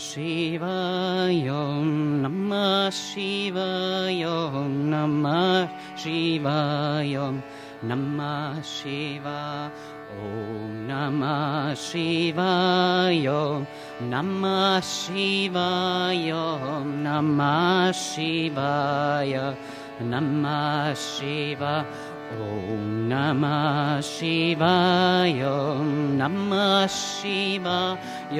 शिवा नमः नम नमः नम नमः शिवा ॐ नमः शिवाय नमः शिवाय नमः शिवाय नमः शिवा ॐ नमः शिवाय नमः शिवाय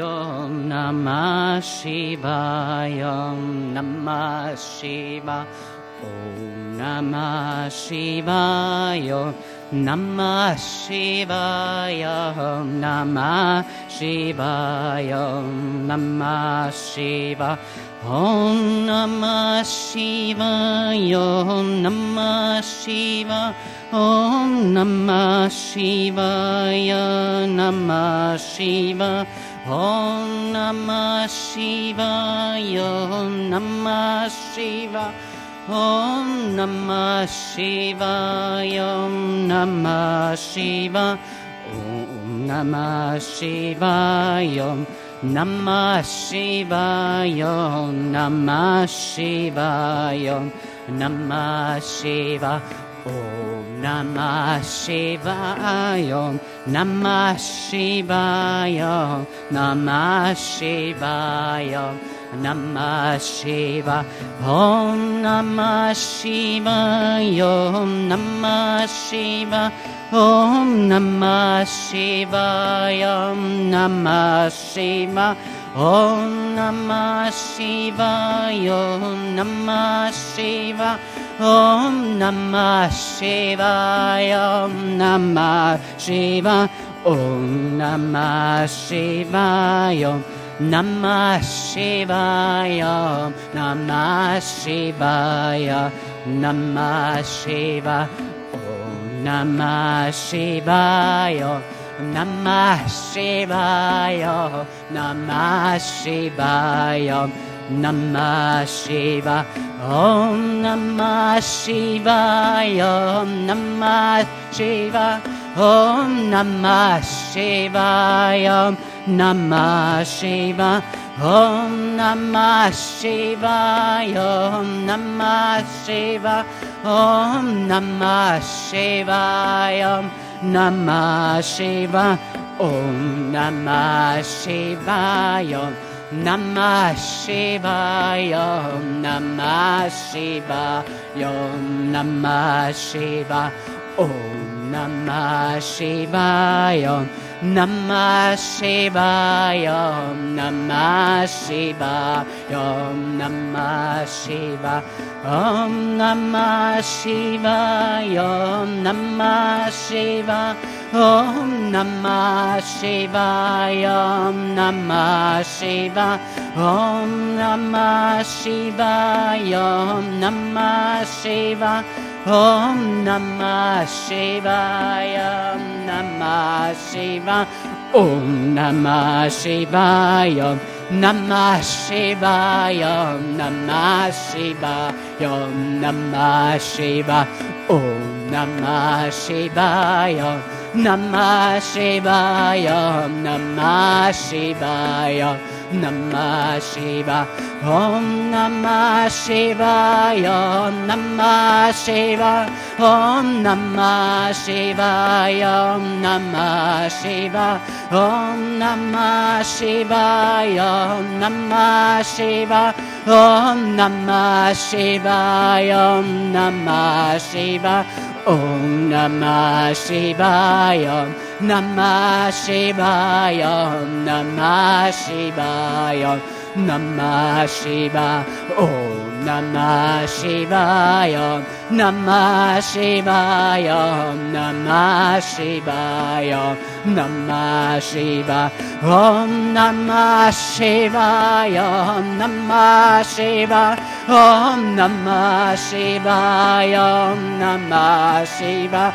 नमः शिवाय नमः शिवा ॐ नमः शिवाय Namah Shivaya Namah Shivaya Namah Shiva. Om Namah Shivaya Namah Shiva. Om Namah Shivaya Namah Shiva. Om Namah Shivaya Namah Shiva ॐ नमः नम ॐ नमः नमय य नमः शिवाय नमः शिवा ॐ नमः शिवाय नमः शिवाय नमः शिवाय Namah Shiva Om Namah Shivaya Om Namah Shiva Om Namah Shivaya Om Namah Shiva Om Namah Shivaya Om Namah Shiva Om Namah Shivaya Om Namah Shiva Om Namah Shivaya Namah Shivaya Namah Shivaya Namah Shiva Om Namah Shivaya Namah Shivaya Namah Shivaya Namah Shiva Om Namah Shivaya Namah Shiva Om Namah Shivaya Namah Shiva Om Namah Shivaya Om Namah Shiva Om Namah Shivaya Om Namah Shiva Om Namah Shivaya Namah Shivaya Om Namah Shivaya Om Namah Shiva Om Namah Shivaya Namah Shivaya Namah Shivaya Namah Shiva Om Namah Shivaya Namah Shiva Om Namah Shivaya Namah Shiva Om Namah Shivaya Namah Shiva ॐ नमः शिवाय नमः शिवाय ॐ नमः शिवाय नमः शिवाय नमः शिवाय नमः नम ॐ नमः शिवाय नमः शिवाय नमः शिवाय Namah Shiva Om Namah Shivaya Namah Shiva Om Namah Shivaya Om Namah Shiva Om Namah Shivaya Om Namah Shiva Om Namah Shivaya Om Namah Shiva Om Namah Shivaya Namah Shivaya Namah Shivaya Namah Shiva. Om Namah Shivaya Namah Shivaya Namah Shivaya Namah Shiva. Om Namah Shivaya Namah Shiva. Om Namah Shivaya Namah Shiva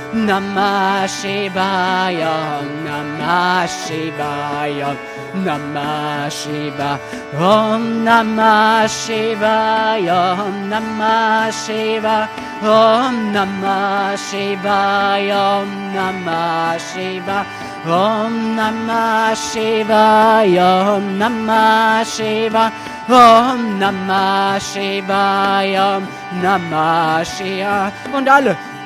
Namah Shivaya, Namah Shivaya, Namah Shiva, Om Namah Shivaya, Om Namah Shiva, Om Namah Shivaya, Om Namah Shiva, Om Namah Shivaya, Om Namah Shiva, Om Namah Shivaya, Om Namah Shivaya. Und alle.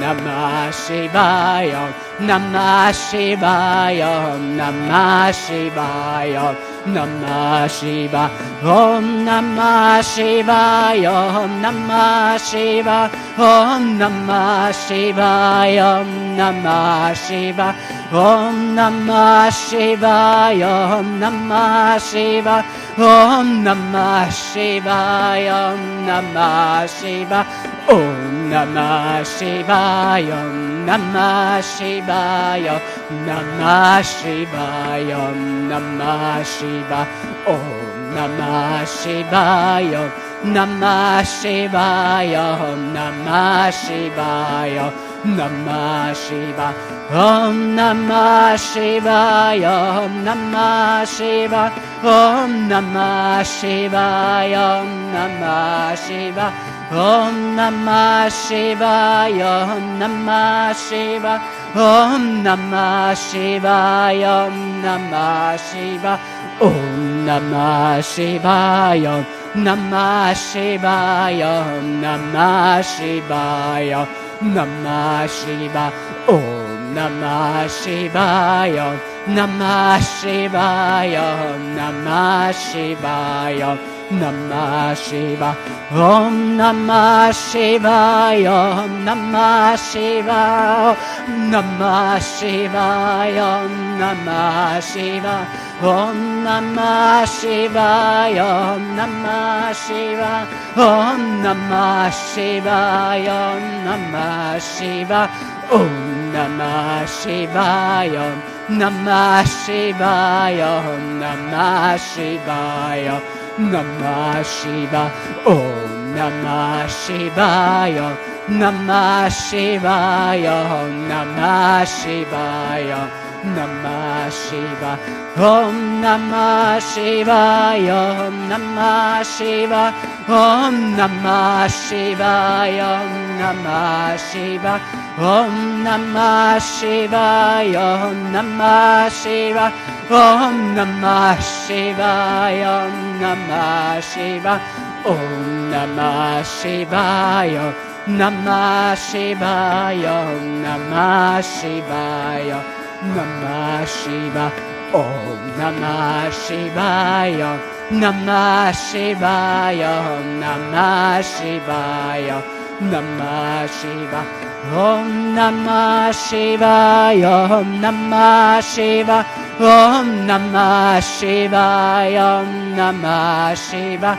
Namah Shivaya, Namah Shivaya, Namah Shivaya, Namah Shiva, Om Namah Shivaya, Om Namah Shiva, Om Namah Shivaya, Om Namah Shiva, Om Namah Shivaya, Om Namah Shiva, Om Namah Shivaya, Om Namah Shiva, Om Namah Shivaya, Om Namah Shivaya, Namah Shivaya, Namah Shiva, Om Namah Shivaya, Namah Shivaya, Namah Shivaya, Namah Shiva, Om Namah Shivaya, Om Namah Shiva, Om Namah Shivaya, Om Namah Shiva, Om Namah Shivaya, Om Namah Shiva, Om Namah Shivaya, Om Namah Shiva, Om Namah Shivaya, Namah Shivaya, Namah Shivaya, Namah Shiva, Om Namah Shivaya, Namah Shivaya, Namah Shivaya, Namah Shiva, Om Namah Shivaya, Om Namah Shiva, Namah Shivaya, Namah Shiva, Om Namah Shivaya, Om Namah Shiva, Om Namah Shivaya, Om Namah Shiva, Om Namah Shivaya, Namah Shivaya, Namah Shivaya, Namah Shiva, Om Namah Shivaya, Namah Shivaya, Namah Shivaya, Namah Shiva, Om Namah Shivaya, Om Namah Shiva, Om Namah Shivaya, Om Namah Shiva, Om Namah Shivaya, Om Namah Shiva, Om Namah Shivaya, Om Namah Shiva, Om Namah Shivaya, Namah Shivaya, Namah Shivaya, Namah Shiva, Om Namah Shivaya, Namah Shivaya, Namah Shivaya, Namah Shiva, Om Namah Shivaya, Om Namah Shiva, Om Namah Shivaya, Om Namah Shiva,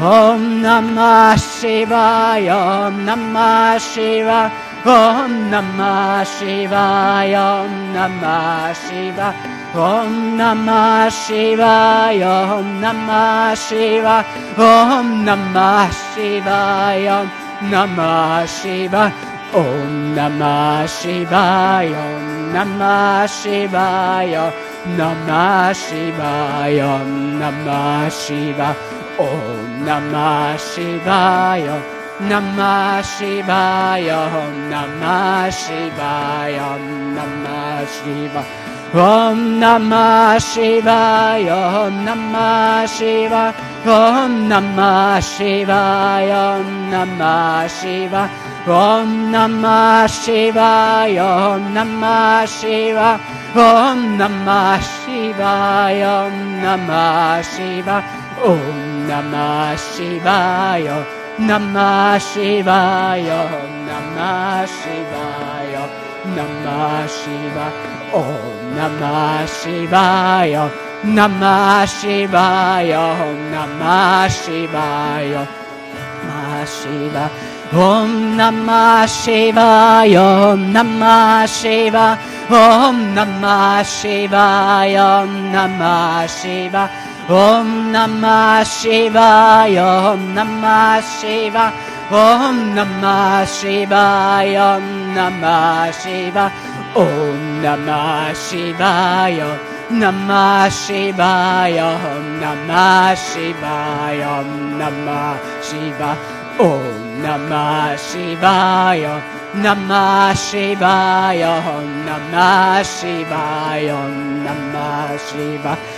Om Namah Shivaya, Om Namah Shiva, Om Namah Shivaya, Om Namah Shiva, Om Namah Shivaya, Om Namah Shiva, Om Namah Shivaya, Om Namah Shiva, Om Namah Shivaya, Om Namah Shivaya, Namah Shivaya, Namah Shiva, Om Namah Shivaya, Namah Shivaya, Namah Shivaya, Namah Shiva. Om Namah Shivaya, Om Namah Shiva, Om Namah Shivaya, Om Namah Shiva, Om Namah Shivaya, Om Namah Shivaya, Om Namah Shivaya, Om Namah Shivaya, Om Namah Shivaya, Namah Shivaya, Namah Shivaya, Namah Shivaya, Om oh, Namah Shivaya, Namah Shivaya, Namah Shivaya, Namah Shivaya. Om Namah Shivaya, Om Namah Shivaya, Om Namah Shivaya, Om Namah Shivaya, Om Namah Shivaya, Om Namah Shivaya, Om Namah Shivaya, Om Namah Shivaya, Om Namah Shivaya, Namah Shivaya, Om Namah Shivaya, Om Namah Shivaya, Om Namah Shivaya, Namah Shivaya, Namah Shivaya, Namah Shivaya.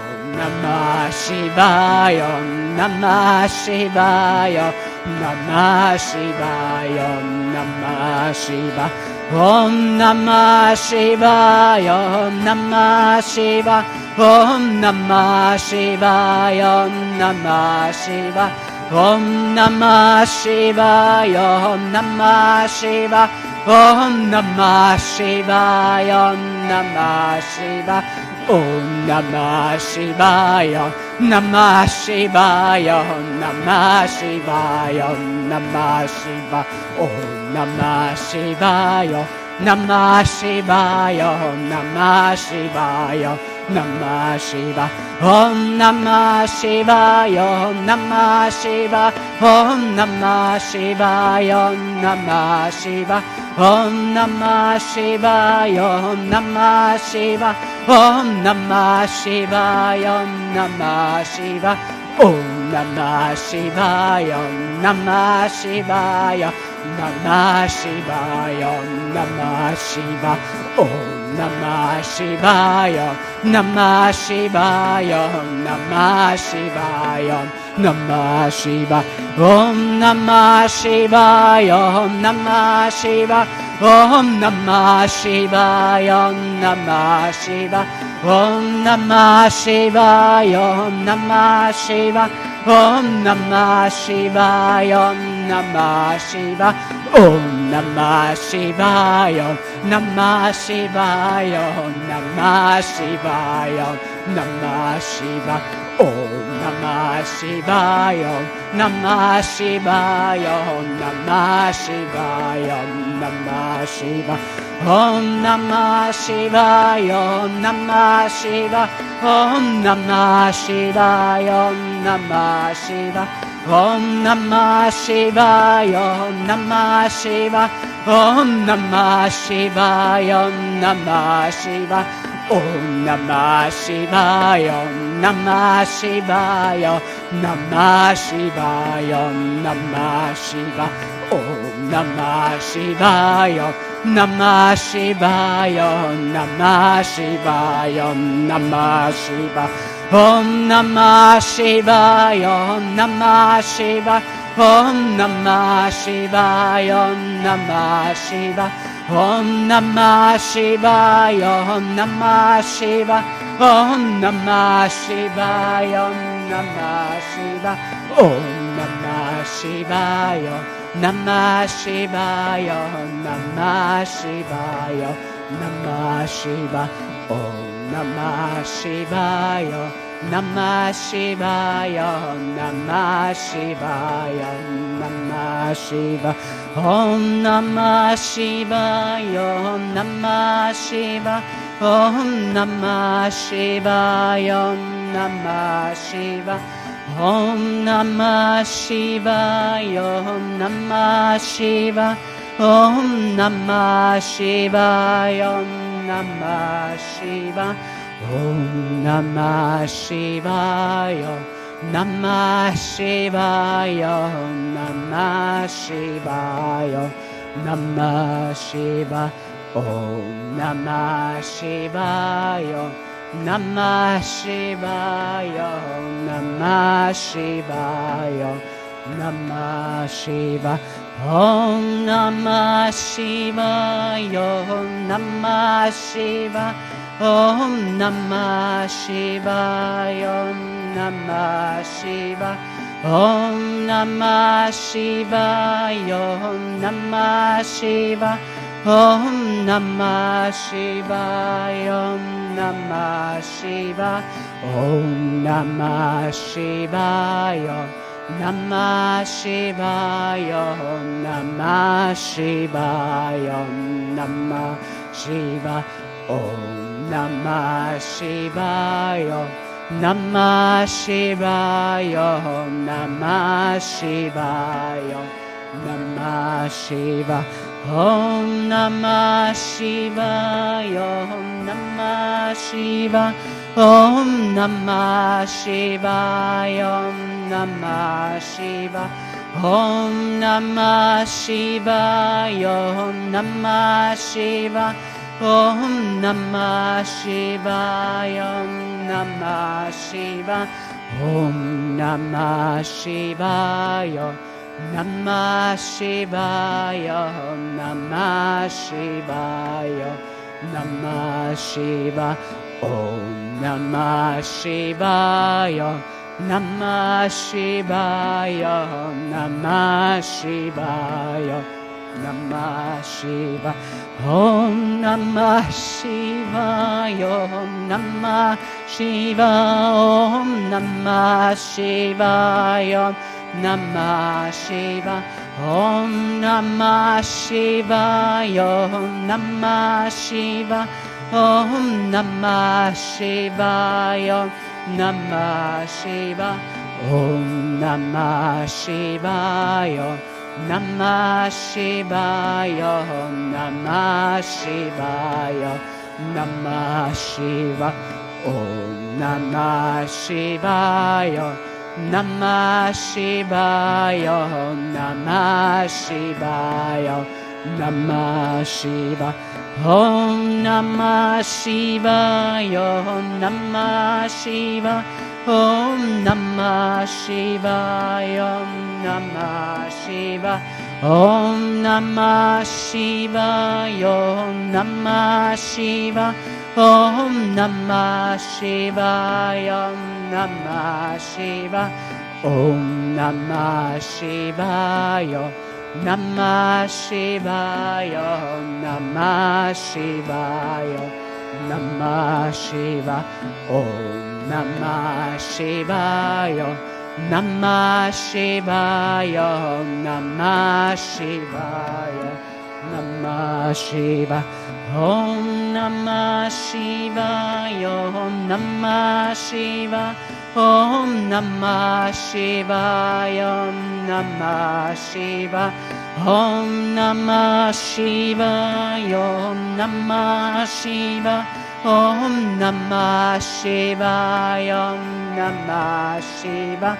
Namah Shivaya, Namah Shivaya, Namah Shivaya, Namah Shiva. Om Namah Shivaya, Om Namah Shiva, Om Namah Shivaya, Om Namah Shiva. Om Namah Shivaya, Om Namah Shiva, Om Namah Shivaya, Om Namah Shiva. Om Namah Shivaya, Namah Shivaya, Namah Shivaya, Namah Shivaya, Om Namah Shivaya, Namah Shivaya, Namah Shivaya, Namah Shiva Om Namah Shiva, Om Namah Shiva Om Namah Shiva, Om Namah Shiva Om Namah Shiva, Om Namah Shiva Om Namah Shiva, Om Namah Shiva Om Namah Shiva, Om Namah Shiva. Om Namah Shivaya Namah Shivaya, Namah Shiva, Om Namah Shivaya, Namah Shivaya, Namah Shivaya, Namah Shiva, Om Namah Shivaya, Namah Shiva, Om Namah Shivaya, Namah Shiva, Om Namah Shivaya, Namah Shiva, Om Namah Shivaya, Namah Shivaya, Om Namah Shivaya, Namah Shivaya, Namah Shivaya, Namah Shivaya, Om Namah Shivaya, Namah Shivaya, Namah Shivaya, Namah Shivaya. Om oh, Namah Shivaya, Om oh, Namah Shivaya, Om Namah Shivaya, Om Namah Shivaya, Om Namah Shivaya, Om Namah Shivaya, Om Namah Shivaya, Om Namah Shivaya, Om Namah Shivaya, Om Namah Shivaya, Namah Shivaya, Namah Shivaya, Om Namah Shivaya, Namah Shivaya, Namah Shivaya, Namah Shivaya, Om Namah Shivaya, Om Namah Shivaya, Om Namah Shivaya, Namah Shivaya, Om Namah Shivaya, Om Namah Shivaya, Om Namah Shivaya, Om Namah Shivaya, Om Namah Shivaya, Namah Shivaya, Namah Shivaya, Namah Shivaya, Om Namah Shivaya, Namah Shivaya, Namah Shivaya, Namah Shivaya, Om Namah Shivaya, Om Namah Shivaya, Om Namah Shivaya, Om Namah Shivaya. Om Namah Shivaya, Om Namah Shivaya, Om Namah Shivaya. Om Namah Shivaya. Om Namah Shivaya. Namah Shivaya. Namah Shivaya. Namah Shivaya. Om Namah Shivaya. Namah Shivaya. Namah Shivaya. Namah Shivaya. Om Namah Shivaya. Namah Shivaya. Om Namah Shivaya. Om Namah Shivaya. Om Namah Shivaya. Om Namah Shivaya. Om Namah Shivaya. Om Namah Shivaya. Om Namah Shivaya. Namah Shivaya. Om Namah Shivaya. Om Namah Shivaya. Om Namah Shivaya. Namah Shivaya. Namah Shivaya. Namah Shivaya. Om Namah Shivaya. Om Namah Shivaya. Om Namah Shivaya. Om Namah Shivaya. Om Namah Shivaya. Om Namah Shivaya. Om Namah Shivaya. Om Namah Shivaya. Om Namah Shivaya. Namah Shivaya, Om Namah Shivaya, Namah Shiva, Om Namah Shivaya, Namah Shivaya, Namah Shivaya, Namah Shiva, Om Namah Shivaya, Om Namah Shiva, Om Namah Shivaya. Namah Shiva, Om Namah Shiva, Om Namah Shiva, Om Namah Shiva, Om Namah Shiva, Om Namah Shiva, Om Namah Shiva, Om Namah Shiva, Namah Shiva, Om Namah Shiva. Namah Shivaya, Namah Shivaya, Namah Shiva, Om Namah Shivaya, Namah Shiva, Om Namah Shivaya, Namah Shiva, Om Namah Shivaya, Namah Shiva, Om Namah Shivaya, Namah Shiva, Om Namah Shivaya, Namah Shivaya, Namah Shivaya, Shiva, Om Namah Shivaya, Namah Shivaya, Namah Shivaya, Namah Shiva. Om Namah Shivaya, Om Namah Shiva, Om Namah Shivaya, Om Namah Shiva, Om Namah Shivaya, Om Namah Shiva, Om Namah Shivaya, Om Namah Shiva,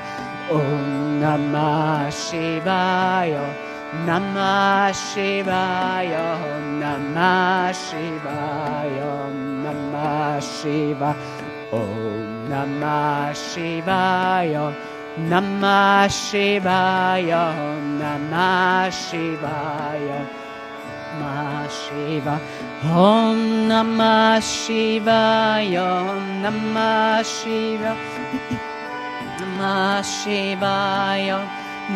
Om Namah Shivaya. Namah Shivaya, Namah Shivaya, Namah Shiva, Om Namah Shivaya, Namah Shivaya, Namah Shivaya, Namah Shiva, Om Namah Shivaya, Namah Shiva, Namah Shivaya,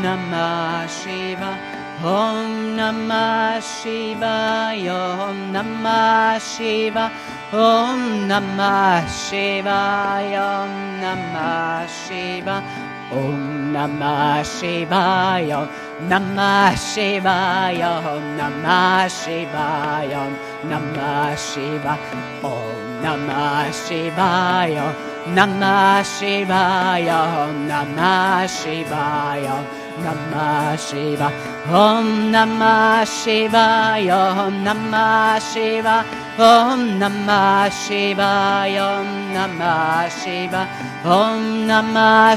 Namah Shiva. Om Namah Shivaya, Om Namah Shiva, Om Namah Shivaya, Om Namah Shiva, Om Namah Shivaya, Namah Shivaya, Om Namah Shivaya, Om Namah Shiva, Om Namah Shivaya, Namah Shivaya, Om Namah Shivaya. Namah Shiva Om Namah Shivaya Om Namah Shiva Om Namah Shivaya Om Namah Shiva Om Namah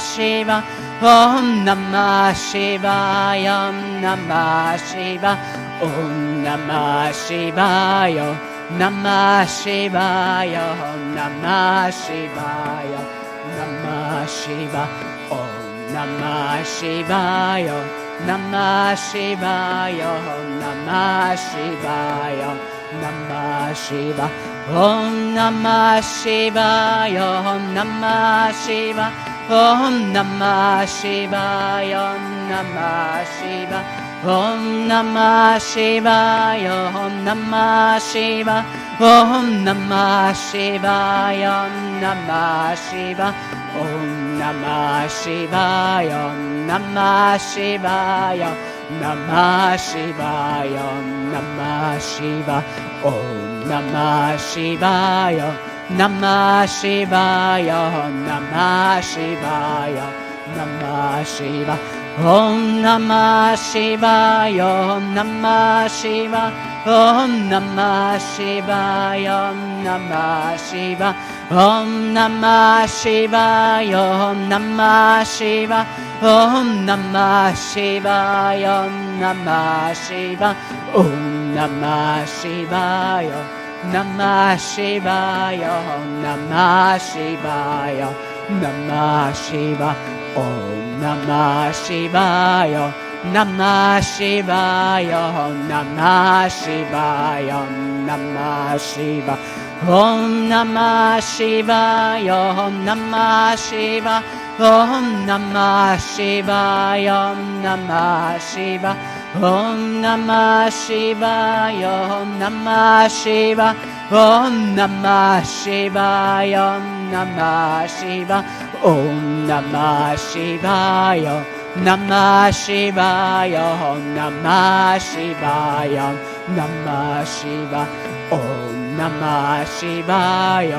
Shivaya Om Namah Shivaya Om Namah Shiva. Om Namah Shivaya Namah Shivaya. Om Namah Shivaya Namah Shiva. Om Namah Shivaya Namah Shivaya. Namah Shivaya Namah Shiva. Om Namah Shivaya Om Namah Shiva Om Namah Shivaya Om Namah Shiva Om Namah Shivaya Om Namah Shiva Om Namah Shivaya Om Namah Shiva Om Namah Shivaya Om Namah Shivaya Namah Shivaya Namah Shiva Om Namah Shivaya Namah Shivaya Namah Shivaya Namah Shiva. Om Namah Shivaya Om Namah Shiva. Om Namah Shivaya Om Namah Shiva. Om Namah Shivaya Om Namah Shiva. Om Namah Shivaya Om Namah Shiva. Om Namah Shivaya Namah Shivaya Namah Shivaya Namah Shiva Om Namah Shivaya Namah Shivaya Namah Shivaya Namah Shiva Om Namah Shivaya Om Namah Shiva Om Namah Shivaya Om Namah Shiva ॐ नमः शिवाय ॐ नमः शि ॐ नमः शिवाय ॐ नमः शि ॐ नमः शिवाय नमः शिवाय ॐ नमः शिवाय नम शिवा नमः शिवाय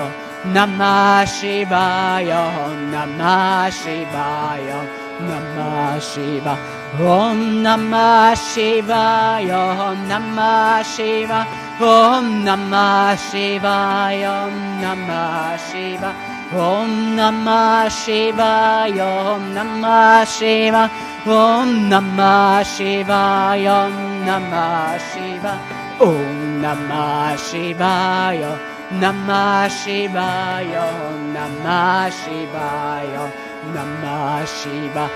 नमः शिवाय ं नमः शिवाय Namah Shiva Om Namah Shivaya Om Namah Shiva Om Namah Shivaya Om Namah Shiva Om Namah Shivaya Om Namah Shiva Om Namah Shivaya Om Namah Shiva Om Namah Shivaya Namah Shivaya Namah Shivaya 生しば